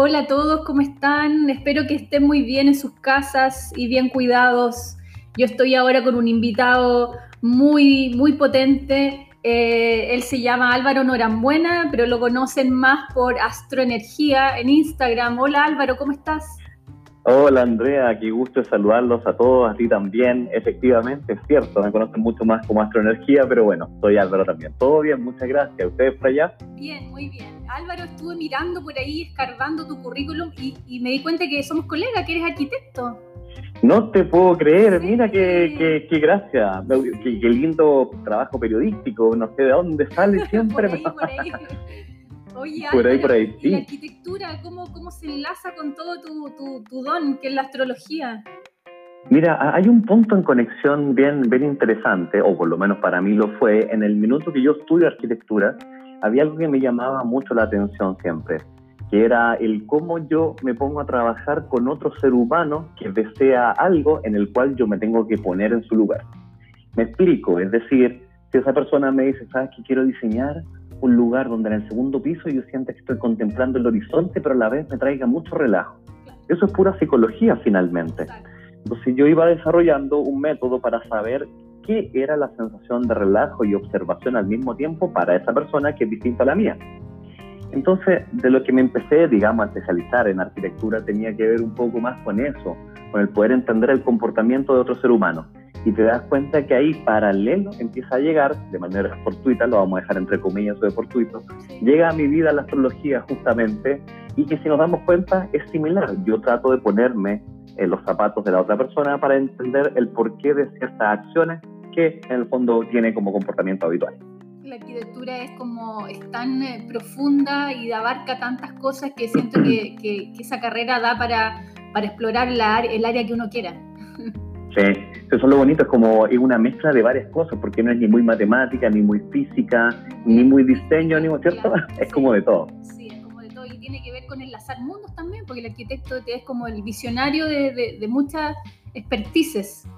Hola a todos, ¿cómo están? Espero que estén muy bien en sus casas y bien cuidados. Yo estoy ahora con un invitado muy, muy potente. Eh, él se llama Álvaro Norambuena, pero lo conocen más por Astroenergía en Instagram. Hola Álvaro, ¿cómo estás? Hola Andrea, qué gusto saludarlos a todos, a ti también. Efectivamente, es cierto, me conocen mucho más como Astroenergía, pero bueno, soy Álvaro también. Todo bien, muchas gracias. ¿Ustedes por allá? Bien, muy bien. Álvaro, estuve mirando por ahí, escarbando tu currículum y, me di cuenta que somos colegas, que eres arquitecto. No te puedo creer, mira qué, qué, gracia, qué, lindo trabajo periodístico, no sé de dónde sale siempre. por ahí, por ahí. Oye, por ahí, por ahí, sí. la arquitectura, ¿cómo, ¿cómo, se enlaza con todo tu, tu, tu, don, que es la astrología? Mira, hay un punto en conexión bien, bien interesante, o por lo menos para mí lo fue, en el minuto que yo estudio arquitectura, había algo que me llamaba mucho la atención siempre, que era el cómo yo me pongo a trabajar con otro ser humano que desea algo en el cual yo me tengo que poner en su lugar. Me explico, es decir, si esa persona me dice, ¿sabes qué quiero diseñar? Un lugar donde en el segundo piso yo sienta que estoy contemplando el horizonte, pero a la vez me traiga mucho relajo. Eso es pura psicología finalmente. Entonces yo iba desarrollando un método para saber qué era la sensación de relajo y observación al mismo tiempo para esa persona que es distinta a la mía. Entonces, de lo que me empecé, digamos, a especializar en arquitectura tenía que ver un poco más con eso, con el poder entender el comportamiento de otro ser humano y te das cuenta que ahí paralelo empieza a llegar, de manera fortuita, lo vamos a dejar entre comillas o de fortuito, llega a mi vida la astrología justamente y que si nos damos cuenta es similar. Yo trato de ponerme en los zapatos de la otra persona para entender el porqué de ciertas acciones que en el fondo tiene como comportamiento habitual. La arquitectura es como es tan eh, profunda y abarca tantas cosas que siento que, que, esa carrera da para, para explorar la, el área que uno quiera. Sí, eso es lo bonito, es como es una mezcla de varias cosas, porque no es ni muy matemática, ni muy física, ni muy diseño, ni ¿cierto? es como de todo. Sí, es como de todo, y tiene que ver con enlazar mundos también, porque el arquitecto es como el visionario de, de, muchas expertices.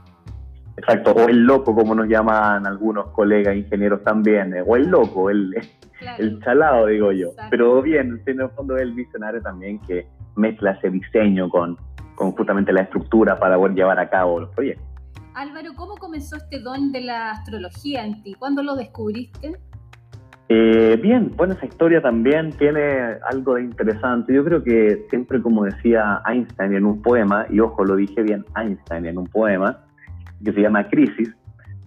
Exacto, o el loco, como nos llaman algunos colegas ingenieros también, eh, o el loco, el, el chalado, digo yo. Pero bien, en el fondo es el visionario también que mezcla ese diseño con, con justamente la estructura para poder llevar a cabo los proyectos. Álvaro, ¿cómo comenzó este don de la astrología en ti? ¿Cuándo lo descubriste? Eh, bien, bueno, esa historia también tiene algo de interesante. Yo creo que siempre, como decía Einstein en un poema, y ojo, lo dije bien, Einstein en un poema, que se llama Crisis,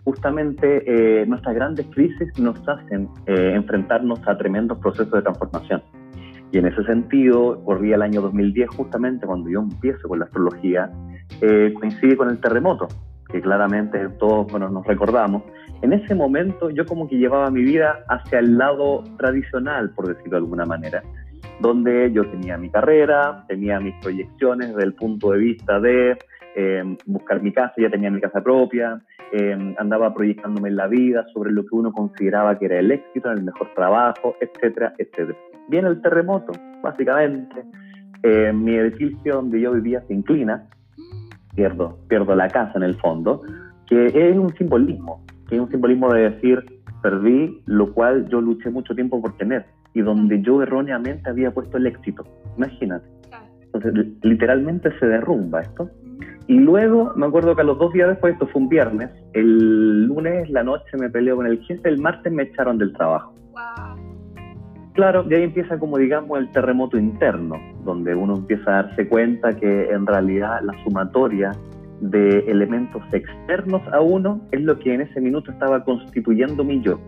justamente eh, nuestras grandes crisis nos hacen eh, enfrentarnos a tremendos procesos de transformación. Y en ese sentido, corría el año 2010, justamente cuando yo empiezo con la astrología, eh, coincide con el terremoto, que claramente todos bueno, nos recordamos. En ese momento yo como que llevaba mi vida hacia el lado tradicional, por decirlo de alguna manera, donde yo tenía mi carrera, tenía mis proyecciones desde el punto de vista de eh, buscar mi casa, ya tenía mi casa propia, eh, andaba proyectándome en la vida sobre lo que uno consideraba que era el éxito, el mejor trabajo, etcétera, etcétera. Viene el terremoto, básicamente. Eh, mi edificio donde yo vivía se inclina, pierdo, pierdo la casa en el fondo, que es un simbolismo, que es un simbolismo de decir, perdí lo cual yo luché mucho tiempo por tener y donde yo erróneamente había puesto el éxito. Imagínate. Entonces, literalmente se derrumba esto. Y luego, me acuerdo que a los dos días después, esto fue un viernes, el lunes, la noche me peleó con el jefe, el martes me echaron del trabajo. Claro, y ahí empieza como digamos el terremoto interno, donde uno empieza a darse cuenta que en realidad la sumatoria de elementos externos a uno es lo que en ese minuto estaba constituyendo mi yo.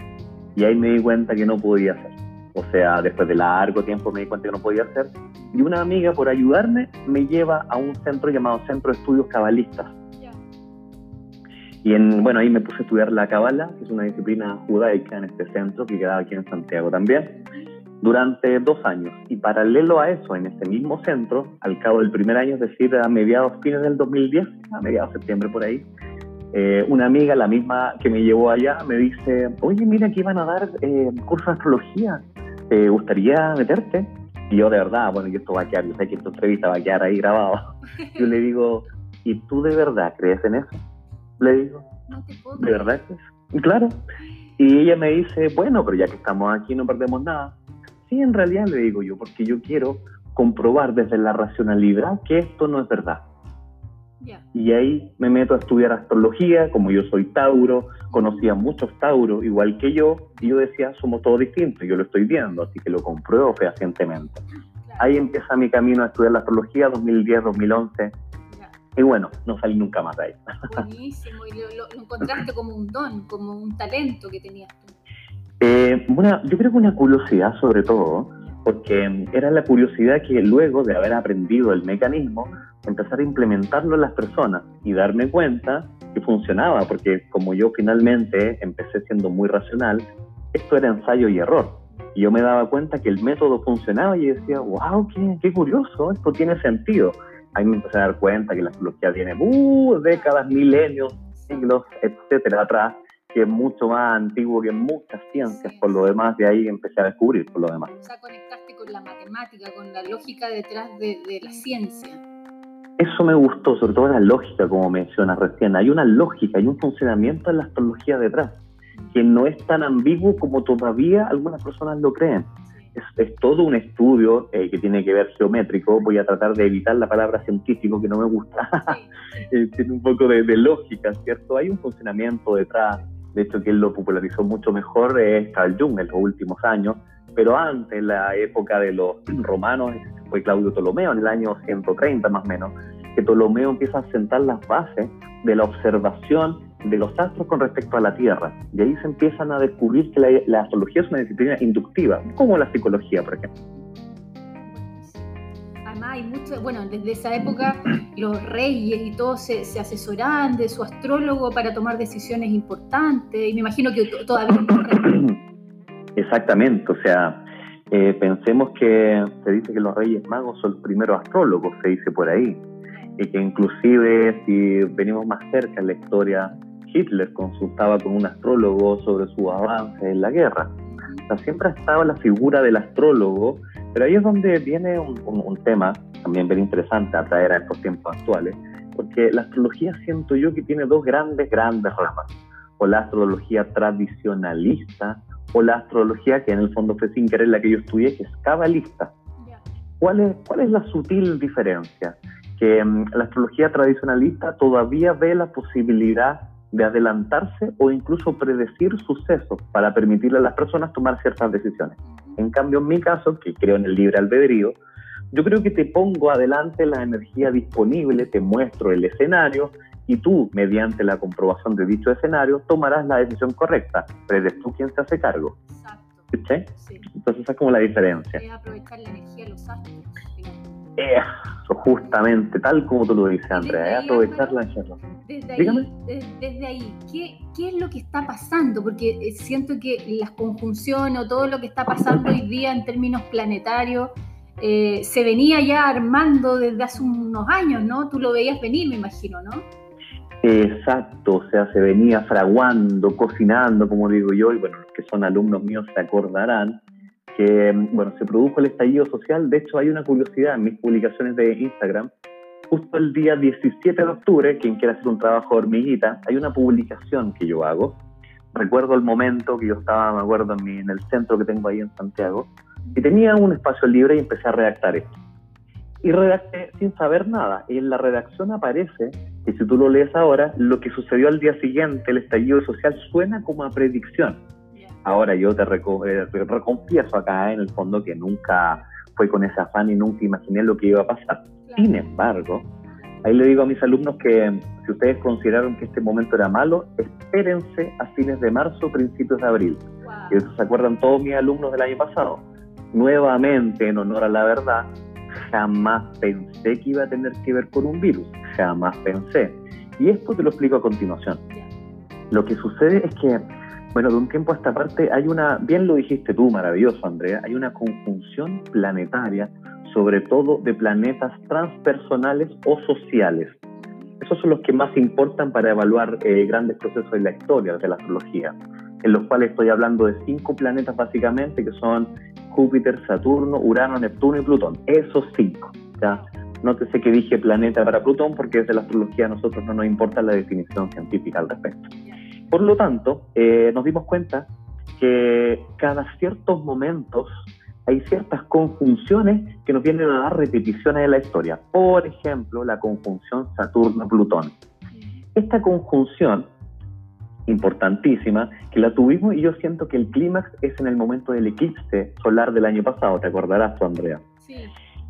Y ahí me di cuenta que no podía hacer. O sea, después de largo tiempo me di cuenta que no podía hacer. Y una amiga, por ayudarme, me lleva a un centro llamado Centro de Estudios Cabalistas. Y en, bueno, ahí me puse a estudiar la cabala, que es una disciplina judaica en este centro, que quedaba aquí en Santiago también durante dos años. Y paralelo a eso, en este mismo centro, al cabo del primer año, es decir, a mediados, fines del 2010, a mediados de septiembre por ahí, eh, una amiga, la misma que me llevó allá, me dice, oye, mira que iban a dar eh, curso de astrología, ¿te gustaría meterte? Y yo de verdad, bueno, y esto va a quedar, yo sé que esta entrevista va a quedar ahí grabado. Yo le digo, ¿y tú de verdad crees en eso? Le digo, ¿de verdad crees? Claro. Y ella me dice, bueno, pero ya que estamos aquí no perdemos nada. Sí, en realidad le digo yo, porque yo quiero comprobar desde la racionalidad que esto no es verdad. Y ahí me meto a estudiar astrología, como yo soy Tauro, conocía muchos Tauros igual que yo, y yo decía, somos todos distintos, yo lo estoy viendo, así que lo compruebo fehacientemente. Ahí empieza mi camino a estudiar la astrología, 2010, 2011. Y bueno, no salí nunca más de ahí. Buenísimo, y lo, encontraste como un don, como un talento que tenías tú. Eh, yo creo que una curiosidad sobre todo, porque era la curiosidad que luego de haber aprendido el mecanismo, empezar a implementarlo en las personas y darme cuenta que funcionaba, porque como yo finalmente empecé siendo muy racional, esto era ensayo y error. Y yo me daba cuenta que el método funcionaba y decía, wow, qué, qué curioso, esto tiene sentido. Ahí me empecé a dar cuenta que la astrología tiene uh, décadas, milenios, siglos, etcétera, atrás, que es mucho más antiguo que muchas ciencias, por lo demás, de ahí empecé a descubrir por lo demás. O sea, conectaste con la matemática, con la lógica detrás de, de la ciencia. Eso me gustó, sobre todo la lógica, como mencionas recién. Hay una lógica, hay un funcionamiento en la astrología detrás, que no es tan ambiguo como todavía algunas personas lo creen. Es, todo un estudio eh, que tiene que ver geométrico. Voy a tratar de evitar la palabra científico, que no me gusta. Eh, tiene un poco de, lógica, ¿cierto? Hay un funcionamiento detrás. De hecho, quien lo popularizó mucho mejor es Carl Jung en los últimos años. Pero antes, en la época de los romanos, fue Claudio Ptolomeo en el año 130 más o menos, que Ptolomeo empieza a sentar las bases de la observación de los astros con respecto a la Tierra. Y ahí se empiezan a descubrir que la, astrología es una disciplina inductiva, como la psicología, por ejemplo. Además, hay mucho, bueno, desde esa época los reyes y todos se, se asesoraban de su astrólogo para tomar decisiones importantes, y me imagino que todavía Exactamente, o sea, eh, pensemos que se dice que los Reyes Magos son los primeros astrólogos, se dice por ahí, y que inclusive si venimos más cerca en la historia, Hitler consultaba con un astrólogo sobre su avance en la guerra. O sea, siempre ha estado la figura del astrólogo, pero ahí es donde viene un, un tema también bien interesante a traer a estos tiempos actuales, porque la astrología siento yo que tiene dos grandes, grandes ramas, o la astrología tradicionalista, o la astrología, que en el fondo fue sin querer la que yo estudié, que es cabalista. ¿Cuál es, ¿Cuál es la sutil diferencia? Que mm, la astrología tradicionalista todavía ve la posibilidad de adelantarse o incluso predecir sucesos para permitirle a las personas tomar ciertas decisiones. En cambio, en mi caso, que creo en el libre albedrío, yo creo que te pongo adelante la energía disponible, te muestro el escenario y tú, mediante la comprobación de dicho escenario, tomarás la decisión correcta, pero eres tú quien se hace cargo. Exacto. Sí. Entonces esa es como la diferencia. Es aprovechar la energía de los astros. Eso, justamente, tal como tú lo dices, Andrea, es aprovechar la energía. Desde ahí, desde, ahí ¿qué, ¿qué, es lo que está pasando? Porque eh, siento que las conjunciones o todo lo que está pasando hoy día en términos planetarios eh, se venía ya armando desde hace unos años, ¿no? Tú lo veías venir, me imagino, ¿no? Exacto, o sea, se venía fraguando, cocinando, como digo yo, y bueno, los que son alumnos míos se acordarán que, bueno, se produjo el estallido social. De hecho, hay una curiosidad en mis publicaciones de Instagram. Justo el día 17 de octubre, quien quiera hacer un trabajo hormiguita, hay una publicación que yo hago. Recuerdo el momento que yo estaba, me acuerdo, en, en el centro que tengo ahí en Santiago, y tenía un espacio libre y empecé a redactar esto y redacté sin saber nada. Y en la redacción aparece, y si tú lo lees ahora, lo que sucedió al día siguiente, el estallido social, suena como a predicción. Ahora yo te, reconfieso eh, acá en el fondo que nunca fue con ese afán y nunca imaginé lo que iba a pasar. Sin embargo, ahí le digo a mis alumnos que si ustedes consideraron que este momento era malo, espérense a fines de marzo, principios de abril. Y eso se acuerdan todos mis alumnos del año pasado. Nuevamente, en honor a la verdad, jamás pensé que iba a tener que ver con un virus, jamás pensé. Y esto te lo explico a continuación. Lo que sucede es que, bueno, de un tiempo a esta parte hay una, bien lo dijiste tú, maravilloso Andrea, hay una conjunción planetaria, sobre todo de planetas transpersonales o sociales. Esos son los que más importan para evaluar eh, grandes procesos en la historia de la astrología, en los cuales estoy hablando de cinco planetas básicamente, que son Júpiter, Saturno, Urano, Neptuno y Plutón. Esos cinco. ¿ya? Nótese que dije planeta para Plutón porque desde la astrología a nosotros no nos importa la definición científica al respecto. Por lo tanto, eh, nos dimos cuenta que cada ciertos momentos hay ciertas conjunciones que nos vienen a dar repeticiones de la historia. Por ejemplo, la conjunción Saturno-Plutón. Esta conjunción, importantísima, que la tuvimos y yo siento que el clímax es en el momento del eclipse solar del año pasado, ¿te acordarás Andrea? Sí.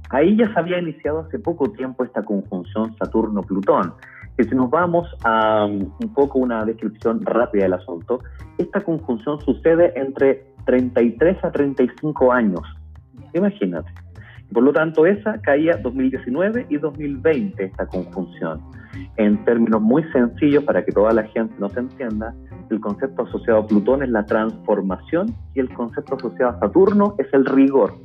Ahí ya se había iniciado hace poco tiempo esta conjunción Saturno-Plutón. Que si nos vamos a um, un poco una descripción rápida del asunto, esta conjunción sucede entre 33 a 35 años. Imagínate. Por lo tanto, esa caía 2019 y 2020, esta conjunción. En términos muy sencillos, para que toda la gente nos entienda, el concepto asociado a Plutón es la transformación y el concepto asociado a Saturno es el rigor.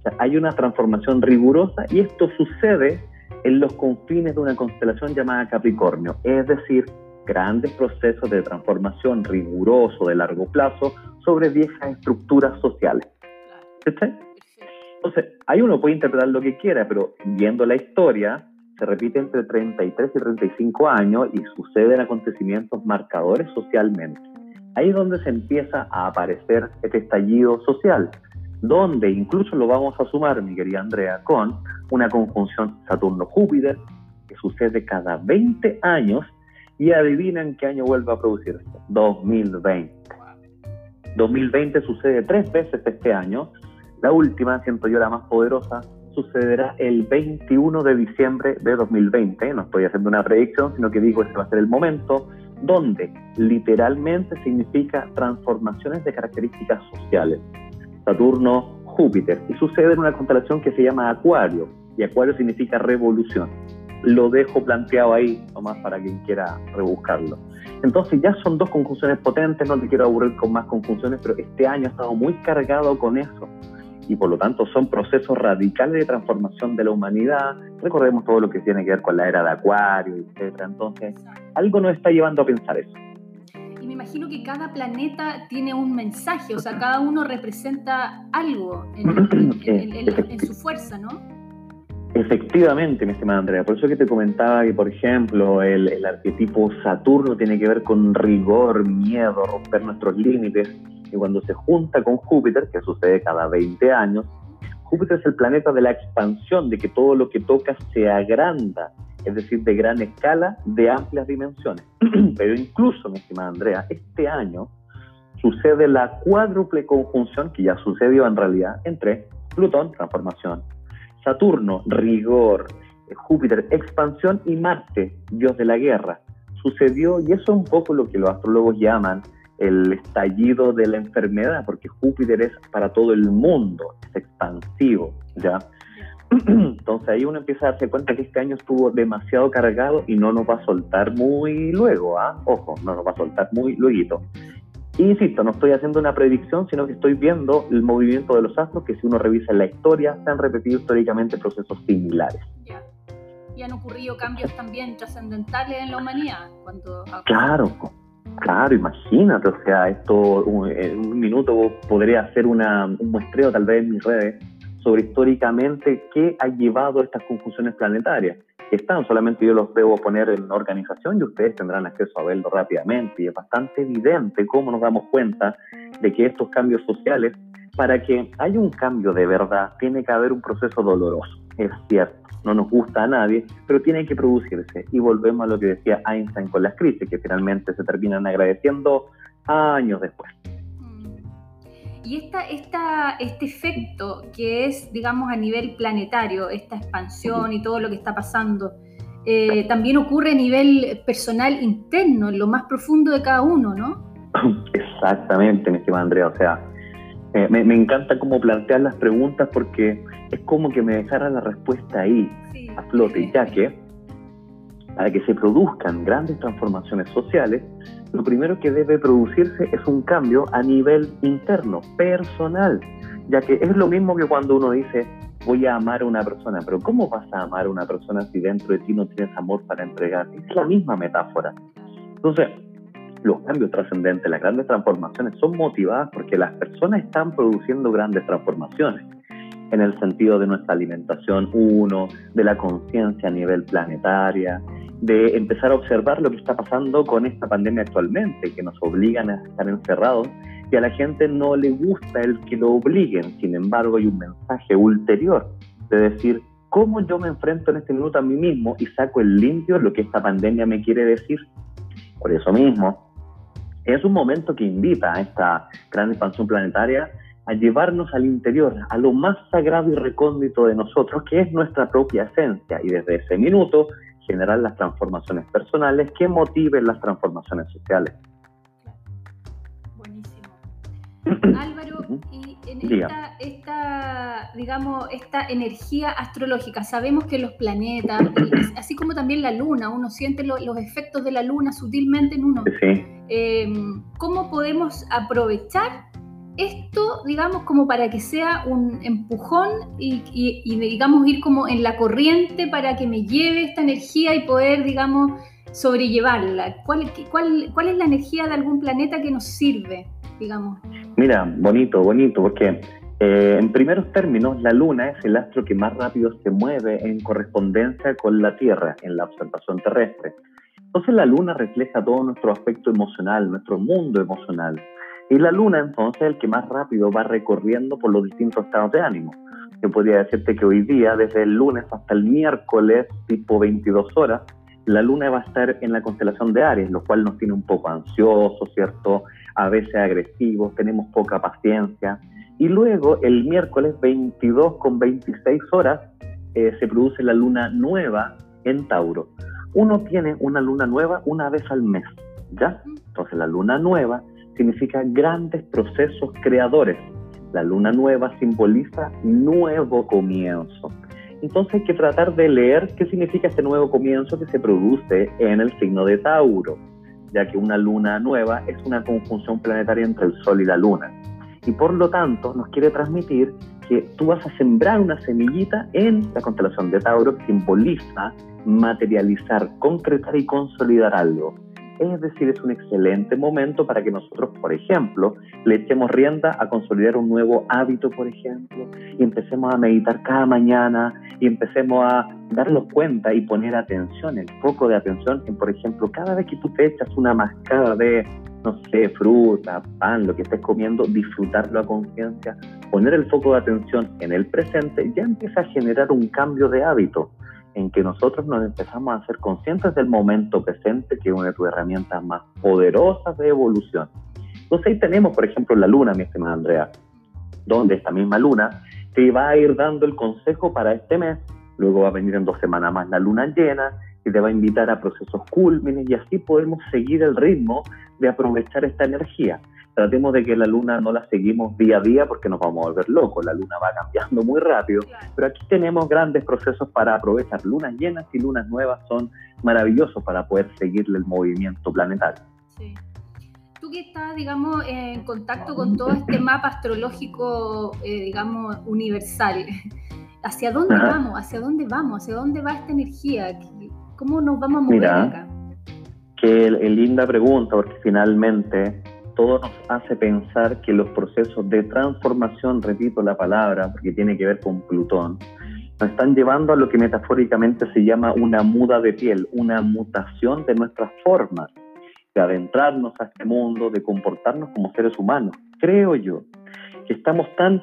O sea, hay una transformación rigurosa y esto sucede en los confines de una constelación llamada Capricornio, es decir, grandes procesos de transformación riguroso de largo plazo sobre viejas estructuras sociales. Entonces, ahí uno puede interpretar lo que quiera, pero viendo la historia, se repite entre 33 y 35 años y suceden acontecimientos marcadores socialmente. Ahí es donde se empieza a aparecer este estallido social, donde incluso lo vamos a sumar, mi querida Andrea, con una conjunción Saturno-Júpiter que sucede cada 20 años y adivinan qué año vuelve a producirse, 2020. 2020 sucede tres veces este año la última, siento yo la más poderosa, sucederá el 21 de diciembre de 2020. No estoy haciendo una predicción, sino que digo que va a ser el momento donde literalmente significa transformaciones de características sociales. Saturno, Júpiter. Y sucede en una constelación que se llama Acuario. Y Acuario significa revolución. Lo dejo planteado ahí, nomás para quien quiera rebuscarlo. Entonces ya son dos conjunciones potentes, no te quiero aburrir con más conjunciones, pero este año ha estado muy cargado con eso y por lo tanto son procesos radicales de transformación de la humanidad. Recordemos todo lo que tiene que ver con la era de Acuario, etc. Entonces, algo nos está llevando a pensar eso. Imagino que cada planeta tiene un mensaje, o sea, cada uno representa algo en, su fuerza, ¿no? Efectivamente, mi estimada Andrea. Por eso que te comentaba que, por ejemplo, el, el, arquetipo Saturno tiene que ver con rigor, miedo, romper nuestros límites. Y cuando se junta con Júpiter, que sucede cada 20 años, Júpiter es el planeta de la expansión, de que todo lo que toca se agranda, es decir, de gran escala, de amplias dimensiones. Pero incluso, mi estimada Andrea, este año sucede la cuádruple conjunción, que ya sucedió en realidad, entre Plutón, transformación, Saturno, rigor, Júpiter, expansión y Marte, dios de la guerra. Sucedió, y eso es un poco lo que los astrólogos llaman el estallido de la enfermedad, porque Júpiter es para todo el mundo, es expansivo, ¿ya? Entonces ahí uno empieza a darse cuenta que este año estuvo demasiado cargado y no nos va a soltar muy luego, ¿ah? Ojo, no nos va a soltar muy luego. Insisto, no estoy haciendo una predicción, sino que estoy viendo el movimiento de los astros que si uno revisa la historia, se han repetido históricamente procesos similares. Y han ocurrido cambios también trascendentales en la humanidad. Cuando... Claro, Claro, imagínate, o sea, esto en un minuto podría hacer una, un muestreo tal vez en mis redes sobre históricamente qué ha llevado a estas confusiones planetarias. Están, solamente yo los debo poner en organización y ustedes tendrán acceso a verlo rápidamente. Y es bastante evidente cómo nos damos cuenta de que estos cambios sociales, para que haya un cambio de verdad, tiene que haber un proceso doloroso, es cierto no nos gusta a nadie, pero tiene que producirse. Y volvemos a lo que decía Einstein con las crisis, que finalmente se terminan agradeciendo años después. Y esta, esta, este efecto que es, digamos, a nivel planetario, esta expansión y todo lo que está pasando, eh, también ocurre a nivel personal interno, en lo más profundo de cada uno, ¿no? Exactamente, mi estimada Andrea. O sea, eh, me, me, encanta cómo plantear las preguntas porque es como que me dejara la respuesta ahí, a flote, ya que para que se produzcan grandes transformaciones sociales, lo primero que debe producirse es un cambio a nivel interno, personal, ya que es lo mismo que cuando uno dice, voy a amar a una persona, pero ¿cómo vas a amar a una persona si dentro de ti no tienes amor para entregar? Es la misma metáfora. Entonces, los cambios trascendentes, las grandes transformaciones son motivadas porque las personas están produciendo grandes transformaciones en el sentido de nuestra alimentación, uno, de la conciencia a nivel planetaria, de empezar a observar lo que está pasando con esta pandemia actualmente, que nos obligan a estar encerrados y a la gente no le gusta el que lo obliguen. Sin embargo, hay un mensaje ulterior de decir, ¿cómo yo me enfrento en este minuto a mí mismo y saco el limpio lo que esta pandemia me quiere decir? Por eso mismo, es un momento que invita a esta gran expansión planetaria a llevarnos al interior, a lo más sagrado y recóndito de nosotros, que es nuestra propia esencia, y desde ese minuto generar las transformaciones personales que motiven las transformaciones sociales. Álvaro, y en esta, digamos, esta energía astrológica, sabemos que los planetas, así como también la luna, uno siente los efectos de la luna sutilmente en uno. Em, ¿Cómo podemos aprovechar esto, digamos, como para que sea un empujón y, digamos, ir como en la corriente para que me lleve esta energía y poder, digamos, sobrellevarla? ¿Cuál, es la energía de algún planeta que nos sirve, digamos? Mira, bonito, bonito, porque eh, en primeros términos, la Luna es el astro que más rápido se mueve en correspondencia con la Tierra en la observación terrestre. Entonces la Luna refleja todo nuestro aspecto emocional, nuestro mundo emocional. Y la Luna entonces es el que más rápido va recorriendo por los distintos estados de ánimo. Yo podría decirte que hoy día, desde el lunes hasta el miércoles, tipo 22 horas, la luna va a estar en la constelación de Aries, lo cual nos tiene un poco ansiosos, ¿cierto? A veces agresivos, tenemos poca paciencia. Y luego, el miércoles 22 con 26 horas, eh, se produce la luna nueva en Tauro. Uno tiene una luna nueva una vez al mes, ¿ya? Entonces, la luna nueva significa grandes procesos creadores. La luna nueva simboliza nuevo comienzo. Entonces hay que tratar de leer qué significa este nuevo comienzo que se produce en el signo de Tauro, ya que una luna nueva es una conjunción planetaria entre el Sol y la Luna. Y por lo tanto nos quiere transmitir que tú vas a sembrar una semillita en la constelación de Tauro que simboliza materializar, concretar y consolidar algo. Es decir, es un excelente momento para que nosotros, por ejemplo, le echemos rienda a consolidar un nuevo hábito, por ejemplo, y empecemos a meditar cada mañana y empecemos a darnos cuenta y poner atención, el foco de atención en, por ejemplo, cada vez que tú te echas una mascada de, no sé, fruta, pan, lo que estés comiendo, disfrutarlo a conciencia, poner el foco de atención en el presente, ya empieza a generar un cambio de hábito en que nosotros nos empezamos a ser conscientes del momento presente, que es una de tus herramientas más poderosas de evolución. Entonces ahí tenemos, por ejemplo, la luna, mi estimada Andrea, donde esta misma luna te va a ir dando el consejo para este mes, luego va a venir en dos semanas más la luna llena, y te va a invitar a procesos cúlmines y así podemos seguir el ritmo de aprovechar esta energía tratemos de que la luna no la seguimos día a día porque nos vamos a volver locos, la luna va cambiando muy rápido, pero aquí tenemos grandes procesos para aprovechar. Lunas llenas y lunas nuevas son maravillosos para poder seguirle el movimiento planetario. Sí. Tú que estás, digamos, en contacto con todo este mapa astrológico, eh, digamos, universal, ¿hacia dónde vamos? ¿Hacia dónde vamos? ¿Hacia dónde va esta energía? ¿Cómo nos vamos a mover acá? Qué linda pregunta, porque finalmente todo nos hace pensar que los procesos de transformación, repito la palabra, porque tiene que ver con Plutón, nos están llevando a lo que metafóricamente se llama una muda de piel, una mutación de nuestras formas, de adentrarnos a este mundo, de comportarnos como seres humanos. Creo yo que estamos tan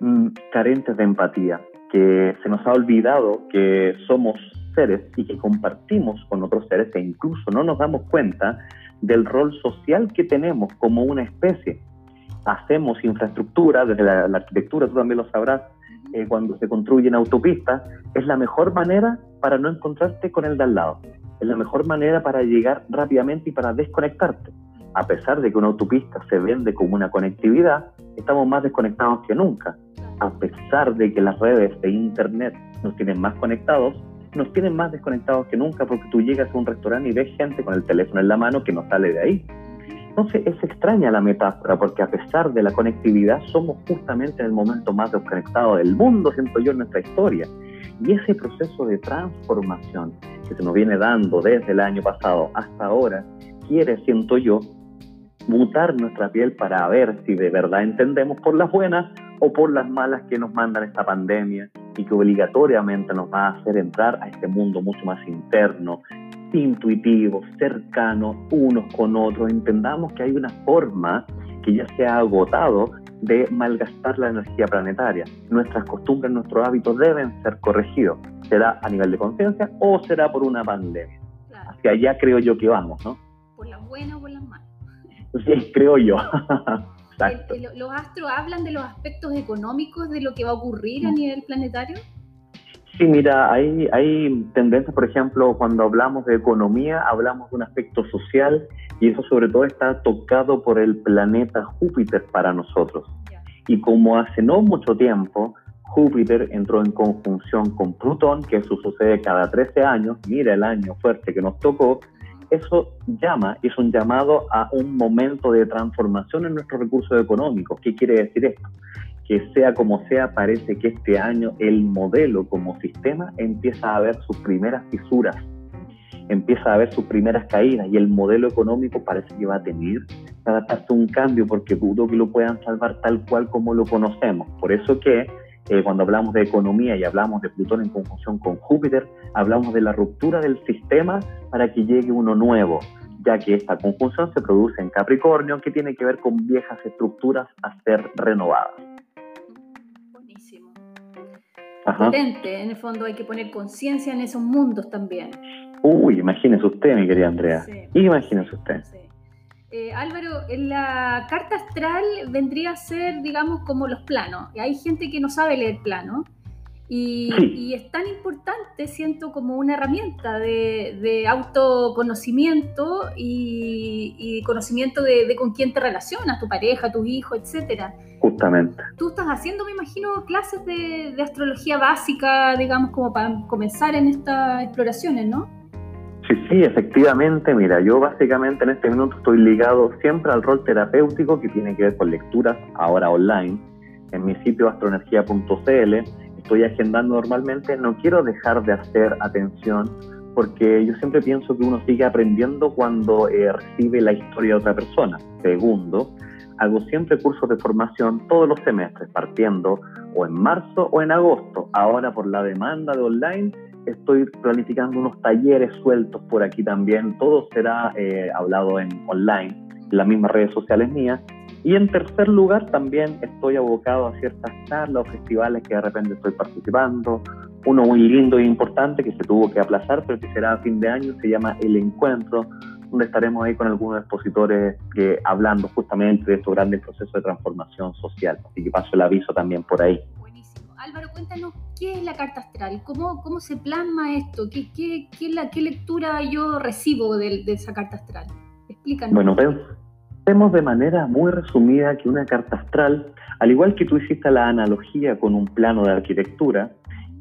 mm, carentes de empatía que se nos ha olvidado que somos seres y que compartimos con otros seres e incluso no nos damos cuenta del rol social que tenemos como una especie. Hacemos infraestructura, desde la, arquitectura, tú también lo sabrás, eh, cuando se construyen autopistas, es la mejor manera para no encontrarte con el de al lado. Es la mejor manera para llegar rápidamente y para desconectarte. A pesar de que una autopista se vende como una conectividad, estamos más desconectados que nunca. A pesar de que las redes de Internet nos tienen más conectados, nos tienen más desconectados que nunca porque tú llegas a un restaurante y ves gente con el teléfono en la mano que no sale de ahí. Entonces es extraña la metáfora porque a pesar de la conectividad somos justamente en el momento más desconectado del mundo, siento yo, en nuestra historia. Y ese proceso de transformación que se nos viene dando desde el año pasado hasta ahora quiere, siento yo, mutar nuestra piel para ver si de verdad entendemos por las buenas o por las malas que nos mandan esta pandemia y que obligatoriamente nos va a hacer entrar a este mundo mucho más interno, intuitivo, cercano, unos con otros. Entendamos que hay una forma que ya se ha agotado de malgastar la energía planetaria. Nuestras costumbres, nuestros hábitos deben ser corregidos. ¿Será a nivel de conciencia o será por una pandemia? Hacia allá creo yo que vamos, ¿no? Por las buenas o por las malas. Sí, creo yo. Exacto. ¿Los astros hablan de los aspectos económicos de lo que va a ocurrir a mm. nivel planetario? Sí, mira, hay, hay tendencias, por ejemplo, cuando hablamos de economía, hablamos de un aspecto social y eso sobre todo está tocado por el planeta Júpiter para nosotros. Y como hace no mucho tiempo, Júpiter entró en conjunción con Plutón, que eso sucede cada 13 años, mira el año fuerte que nos tocó, eso llama, es un llamado a un momento de transformación en nuestros recursos económicos. ¿Qué quiere decir esto? que sea como sea, parece que este año el modelo como sistema empieza a ver sus primeras fisuras, empieza a ver sus primeras caídas y el modelo económico parece que va a tener que adaptarse a un cambio porque dudo que lo puedan salvar tal cual como lo conocemos. Por eso que eh, cuando hablamos de economía y hablamos de Plutón en conjunción con Júpiter, hablamos de la ruptura del sistema para que llegue uno nuevo, ya que esta conjunción se produce en Capricornio, que tiene que ver con viejas estructuras a ser renovadas. potente. En el fondo hay que poner conciencia en esos mundos también. Uy, imagínese usted, mi querida Andrea. Sí. Imagínese usted. Eh, Álvaro, en la carta astral vendría a ser, digamos, como los planos. Hay gente que no sabe leer plano y, es tan importante, siento, como una herramienta de, autoconocimiento y, conocimiento de, con quién te relacionas, tu pareja, tus hijos, etcétera. Justamente. Tú estás haciendo, me imagino, clases de, astrología básica, digamos, como para comenzar en estas exploraciones, ¿no? Sí, sí, efectivamente. Mira, yo básicamente en este minuto estoy ligado siempre al rol terapéutico que tiene que ver con lecturas, ahora online, en mi sitio astroenergía.cl estoy agendando normalmente, no quiero dejar de hacer atención porque yo siempre pienso que uno sigue aprendiendo cuando eh, recibe la historia de otra persona. Segundo, hago siempre cursos de formación todos los semestres, partiendo o en marzo o en agosto. Ahora por la demanda de online estoy planificando unos talleres sueltos por aquí también. Todo será eh, hablado en online, en las mismas redes sociales mías. Y en tercer lugar, también estoy abocado a ciertas charlas o festivales que de repente estoy participando. Uno muy lindo e importante que se tuvo que aplazar, pero que será a fin de año, se llama El Encuentro, donde estaremos ahí con algunos expositores que, hablando justamente de estos grandes procesos de transformación social. Así que paso el aviso también por ahí. Álvaro, cuéntanos qué es la carta astral, cómo, cómo se plasma esto, qué, qué, qué, lectura yo recibo de, esa carta astral. Explícanos. Bueno, Vemos de manera muy resumida que una carta astral, al igual que tú hiciste la analogía con un plano de arquitectura,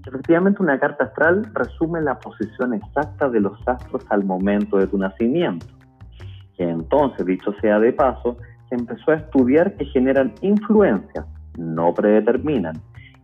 efectivamente una carta astral resume la posición exacta de los astros al momento de tu nacimiento. Que entonces, dicho sea de paso, se empezó a estudiar que generan influencias, no predeterminan,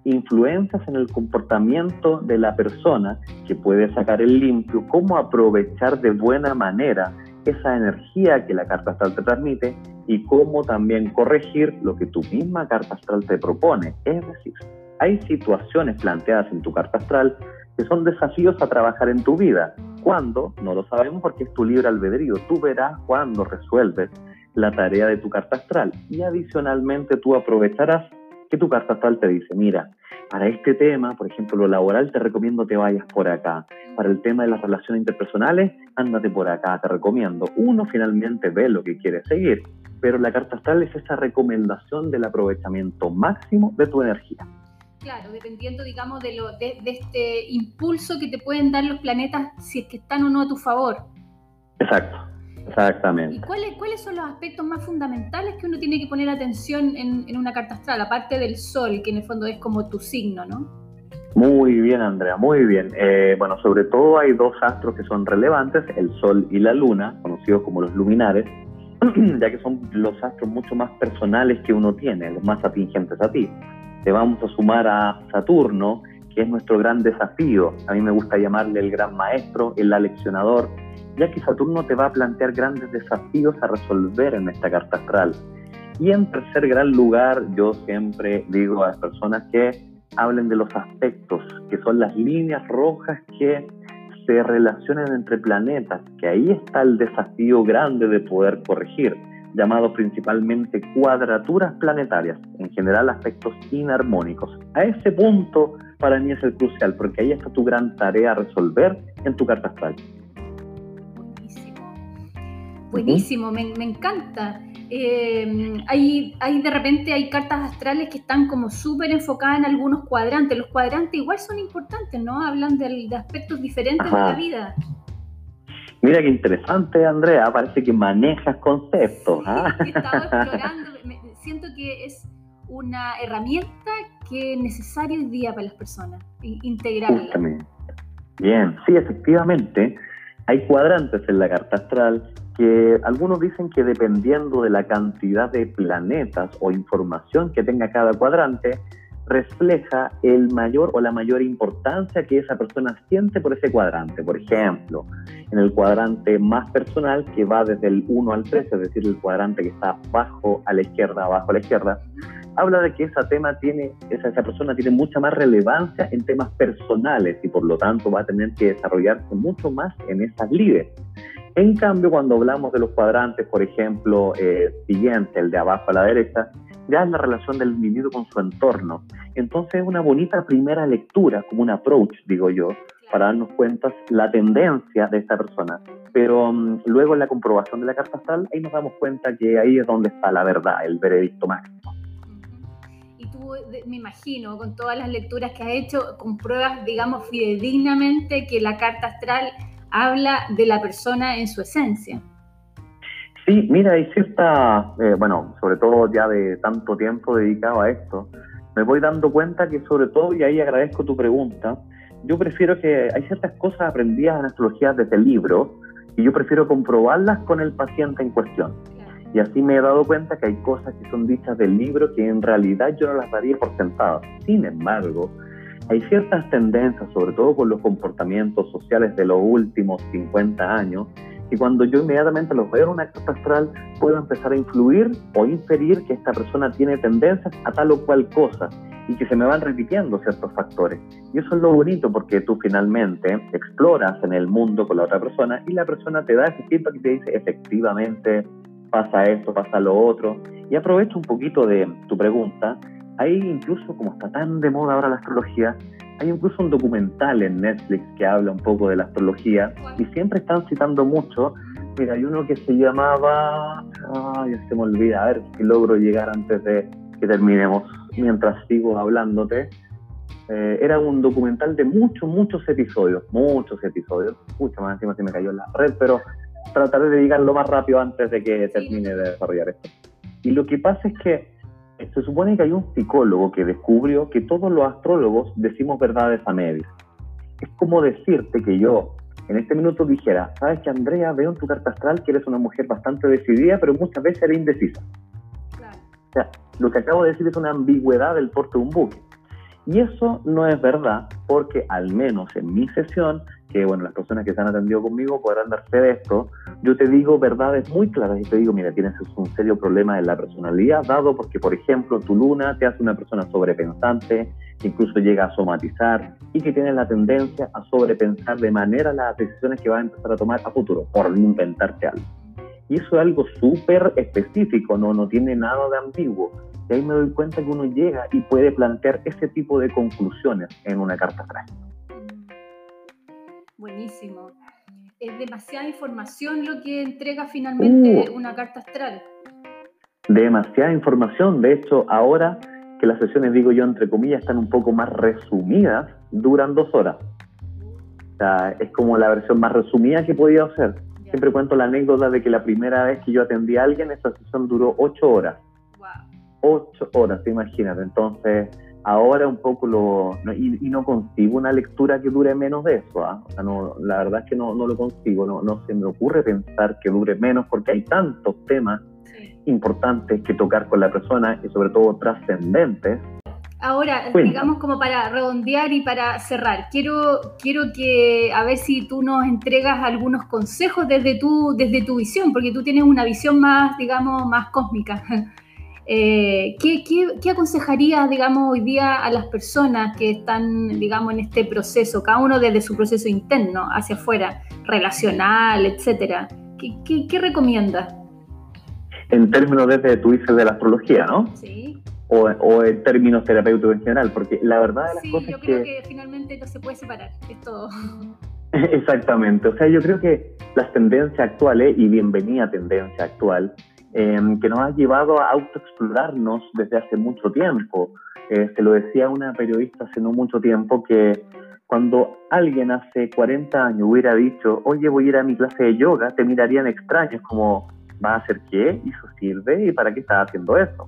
influencias en el comportamiento de la persona que puede sacar el limpio, cómo aprovechar de buena manera esa energía que la carta astral te transmite y cómo también corregir lo que tu misma carta astral te propone. Es decir, hay situaciones planteadas en tu carta astral que son desafíos a trabajar en tu vida. ¿Cuándo? No lo sabemos porque es tu libre albedrío. Tú verás cuándo resuelves la tarea de tu carta astral. Y adicionalmente tú aprovecharás que tu carta astral te dice, mira, para este tema, por ejemplo, lo laboral, te recomiendo te vayas por acá. Para el tema de las relaciones interpersonales, ándate por acá, te recomiendo. Uno finalmente ve lo que quiere seguir, pero la carta astral es esa recomendación del aprovechamiento máximo de tu energía. Claro, dependiendo, digamos, de, lo, de, de este impulso que te pueden dar los planetas si es que están o no a tu favor. Exacto. Exactamente. ¿Y cuáles, cuáles son los aspectos más fundamentales que uno tiene que poner atención en, una carta astral, aparte del sol, que en el fondo es como tu signo, ¿no? Muy bien, Andrea, muy bien. Eh, bueno, sobre todo hay dos astros que son relevantes, el Sol y la Luna, conocidos como los luminares, ya que son los astros mucho más personales que uno tiene, los más atingentes a ti. Te vamos a sumar a Saturno, que es nuestro gran desafío. A mí me gusta llamarle el gran maestro, el aleccionador, ya que Saturno te va a plantear grandes desafíos a resolver en esta carta astral. Y en tercer gran lugar, yo siempre digo a las personas que hablen de los aspectos, que son las líneas rojas que se relacionan entre planetas, que ahí está el desafío grande de poder corregir. llamados principalmente cuadraturas planetarias, en general aspectos inarmónicos. A ese punto para mí es el crucial, porque ahí está tu gran tarea a resolver en tu carta astral. Buenísimo, me, encanta. Eh, hay, hay de repente hay cartas astrales que están como súper enfocadas en algunos cuadrantes. Los cuadrantes igual son importantes, ¿no? Hablan de, aspectos diferentes de la vida. Mira qué interesante, Andrea, parece que manejas conceptos. ¿ah? he estado explorando, siento que es una herramienta que es necesaria hoy día para las personas, integrarla. Bien, sí, efectivamente, hay cuadrantes en la carta astral que algunos dicen que dependiendo de la cantidad de planetas o información que tenga cada cuadrante, refleja el mayor o la mayor importancia que esa persona siente por ese cuadrante. Por ejemplo, en el cuadrante más personal, que va desde el 1 al 3, es decir, el cuadrante que está bajo a la izquierda, abajo a la izquierda, habla de que ese tema tiene, esa, esa persona tiene mucha más relevancia en temas personales y por lo tanto va a tener que desarrollarse mucho más en esas líderes. En cambio, cuando hablamos de los cuadrantes, por ejemplo, eh, siguiente, el de abajo a la derecha, ya es la relación del individuo con su entorno. Entonces es una bonita primera lectura, como un approach, digo yo, para darnos cuenta la tendencia de esta persona. Pero mm, luego en la comprobación de la carta astral, ahí nos damos cuenta que ahí es donde está la verdad, el veredicto máximo. Y tú, me imagino, con todas las lecturas que has hecho, compruebas, digamos, fidedignamente que la carta astral habla de la persona en su esencia. Sí, mira, hay cierta, eh, bueno, sobre todo ya de tanto tiempo dedicado a esto, me voy dando cuenta que sobre todo, y ahí agradezco tu pregunta, yo prefiero que hay ciertas cosas aprendidas en astrología desde el libro y yo prefiero comprobarlas con el paciente en cuestión. Y así me he dado cuenta que hay cosas que son dichas del libro que en realidad yo no las daría por sentadas. Sin embargo, hay ciertas tendencias, sobre todo con los comportamientos sociales de los últimos 50 años, y cuando yo inmediatamente los veo en una carta astral, puedo empezar a influir o inferir que esta persona tiene tendencias a tal o cual cosa y que se me van repitiendo ciertos factores. Y eso es lo bonito porque tú finalmente exploras en el mundo con la otra persona y la persona te da ese feedback y te dice, efectivamente, pasa esto, pasa lo otro. Y aprovecho un poquito de tu pregunta. Hay incluso, como está tan de moda ahora la astrología, hay incluso un documental en Netflix que habla un poco de la astrología y siempre están citando mucho. Mira, hay uno que se llamaba. Ay, se me olvida, a ver si logro llegar antes de que terminemos, mientras sigo hablándote. Eh, era un documental de muchos, muchos episodios, muchos episodios, mucho más encima se me cayó en la red, pero trataré de llegar lo más rápido antes de que termine de desarrollar esto. Y lo que pasa es que se supone que hay un psicólogo que descubrió que todos los astrólogos decimos verdades a medias. Es como decirte que yo en este minuto dijera, sabes que Andrea, veo en tu carta astral que eres una mujer bastante decidida, pero muchas veces eres indecisa. O sea, lo que acabo de decir es una ambigüedad del porte de un buque. Y eso no es verdad, porque al menos en mi sesión, que bueno, las personas que se han atendido conmigo podrán darse de esto, yo te digo verdades muy claras y te digo, mira, tienes un serio problema en la personalidad, dado porque, por ejemplo, tu luna te hace una persona sobrepensante, que incluso llega a somatizar y que tienes la tendencia a sobrepensar de manera las decisiones que vas a empezar a tomar a futuro, por inventarte algo. Y eso es algo súper específico, no, no tiene nada de ambiguo. Y ahí me doy cuenta que uno llega y puede plantear ese tipo de conclusiones en una carta astral. Buenísimo. Es demasiada información lo que entrega finalmente uh. una carta astral. Demasiada información. De hecho, ahora que las sesiones, digo yo, entre comillas, están un poco más resumidas, duran dos horas. O sea, es como la versión más resumida que podía hacer. Siempre cuento la anécdota de que la primera vez que yo atendí a alguien, esa sesión duró ocho horas ocho horas, imagínate. Entonces, ahora un poco lo... y, no consigo una lectura que dure menos de eso. ¿ah? O sea, no, la verdad es que no, no lo consigo. No, no se me ocurre pensar que dure menos porque hay tantos temas importantes que tocar con la persona y sobre todo trascendentes. Ahora, digamos como para redondear y para cerrar, quiero, quiero que a ver si tú nos entregas algunos consejos desde tu, desde tu visión, porque tú tienes una visión más, digamos, más cósmica. Eh, ¿qué, qué, aconsejarías, digamos, hoy día a las personas que están, digamos, en este proceso, cada uno desde su proceso interno hacia afuera, relacional, etcétera? ¿Qué, qué, qué recomiendas? En términos desde tú dices de la astrología, ¿no? Sí. O, o en términos terapéuticos en general, porque la verdad de las sí, cosas yo creo que... finalmente no se puede separar, es todo. Exactamente, o sea, yo creo que las tendencias actuales, y bienvenida tendencia actual, eh, que nos ha llevado a autoexplorarnos desde hace mucho tiempo. Eh, se lo decía una periodista hace no mucho tiempo que cuando alguien hace 40 años hubiera dicho, oye, voy a ir a mi clase de yoga, te mirarían extraños como, ¿va a hacer qué? ¿Y eso sirve? ¿Y para qué estás haciendo eso?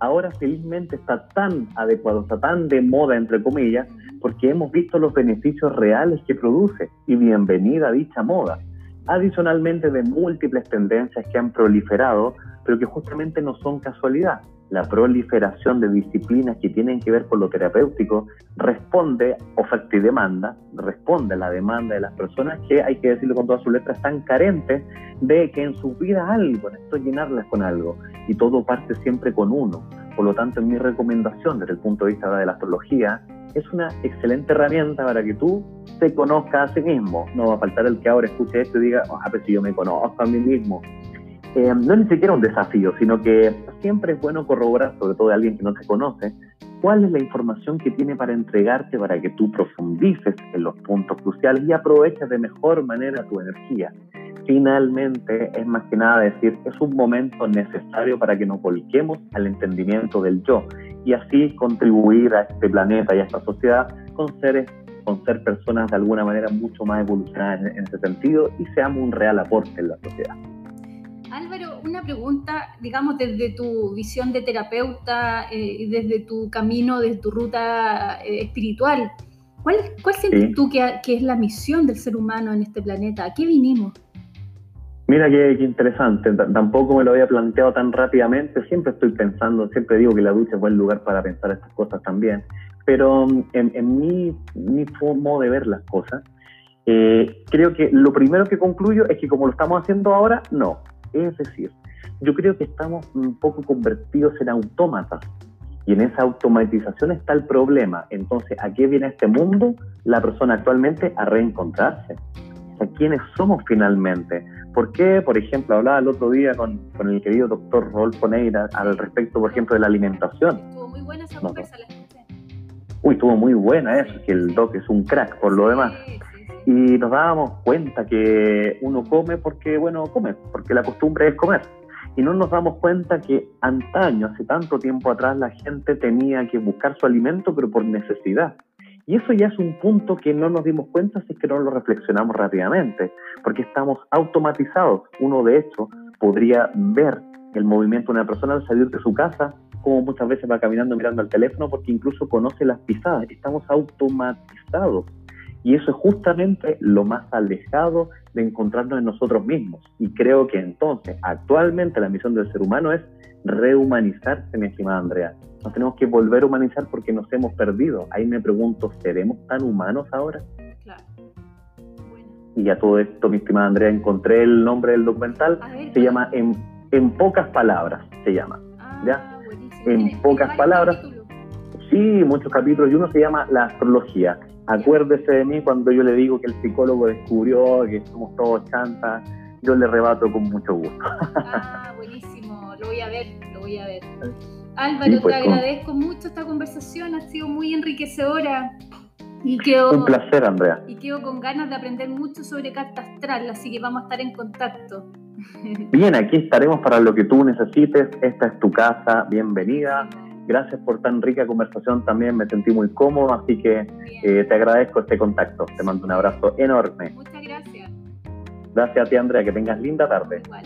Ahora felizmente está tan adecuado, está tan de moda, entre comillas, porque hemos visto los beneficios reales que produce y bienvenida a dicha moda. Adicionalmente de múltiples tendencias que han proliferado, pero que justamente no son casualidad la proliferación de disciplinas que tienen que ver con lo terapéutico responde, oferta y demanda, responde a la demanda de las personas que, hay que decirlo con todas sus letras, están carentes de que en sus vidas algo, esto llenarlas con algo, y todo parte siempre con uno. Por lo tanto, mi recomendación desde el punto de vista de la astrología es una excelente herramienta para que tú te conozcas a sí mismo. No va a faltar el que ahora escuche esto y diga, ah, pues si yo me conozco a mí mismo eh, no es ni siquiera un desafío, sino que siempre es bueno corroborar, sobre todo de alguien que no te conoce, cuál es la información que tiene para entregarte para que tú profundices en los puntos cruciales y aproveches de mejor manera tu energía. Finalmente, es más que nada decir, es un momento necesario para que nos volquemos al entendimiento del yo y así contribuir a este planeta y a esta sociedad con seres con ser personas de alguna manera mucho más evolucionadas en, ese sentido y seamos un real aporte en la sociedad. Álvaro, una pregunta, digamos, desde tu visión de terapeuta eh, y desde tu camino, desde tu ruta eh, espiritual. ¿Cuál, cuál sientes tú que, es la misión del ser humano en este planeta? ¿A qué vinimos? Mira qué, interesante, tampoco me lo había planteado tan rápidamente, siempre estoy pensando, siempre digo que la ducha es buen lugar para pensar estas cosas también, pero mm, en, mi, mi modo de ver las cosas, eh, creo que lo primero que concluyo es que como lo estamos haciendo ahora, no, es decir, yo creo que estamos un poco convertidos en autómatas y en esa automatización está el problema. Entonces, ¿a qué viene este mundo? La persona actualmente a reencontrarse. Sea, ¿quiénes somos finalmente? ¿Por qué, por ejemplo, hablaba el otro día con, con el querido doctor Rolfo Neira al respecto, por ejemplo, de la alimentación? Estuvo muy buena esa conversa, la escuché. Uy, estuvo muy buena eso, que el doc es un crack por lo demás y nos dábamos cuenta que uno come porque, bueno, come, porque la costumbre es comer. Y no nos damos cuenta que antaño, hace tanto tiempo atrás, la gente tenía que buscar su alimento, pero por necesidad. Y eso ya es un punto que no nos dimos cuenta si es que no lo reflexionamos rápidamente, porque estamos automatizados. Uno, de hecho, podría ver el movimiento de una persona al salir de su casa, como muchas veces va caminando mirando al teléfono, porque incluso conoce las pisadas. Estamos automatizados. Y eso es justamente lo más alejado de encontrarnos en nosotros mismos. Y creo que entonces, actualmente la misión del ser humano es rehumanizarse, mi estimada Andrea. Nos tenemos que volver a humanizar porque nos hemos perdido. Ahí me pregunto, ¿seremos tan humanos ahora? Claro. Y a todo esto, mi estimada Andrea, encontré el nombre del documental. se llama en, en, pocas palabras, se llama. Ah, ¿ya? En pocas palabras. Sí, muchos capítulos. Y uno se llama La astrología acuérdese de mí cuando yo le digo que el psicólogo descubrió que somos todos chantas, yo le rebato con mucho gusto. Ah, buenísimo, lo voy a ver, lo voy a ver. Álvaro, pues, te agradezco mucho esta conversación, ha sido muy enriquecedora. Y quedo, Un placer, Andrea. Y quedo con ganas de aprender mucho sobre carta astral, así que vamos a estar en contacto. Bien, aquí estaremos para lo que tú necesites. Esta es tu casa, bienvenida. Gracias por tan rica conversación también, me sentí muy cómodo, así que eh, te agradezco este contacto. Te mando un abrazo enorme. Muchas gracias. Gracias a ti, Andrea, que tengas linda tarde. Igual.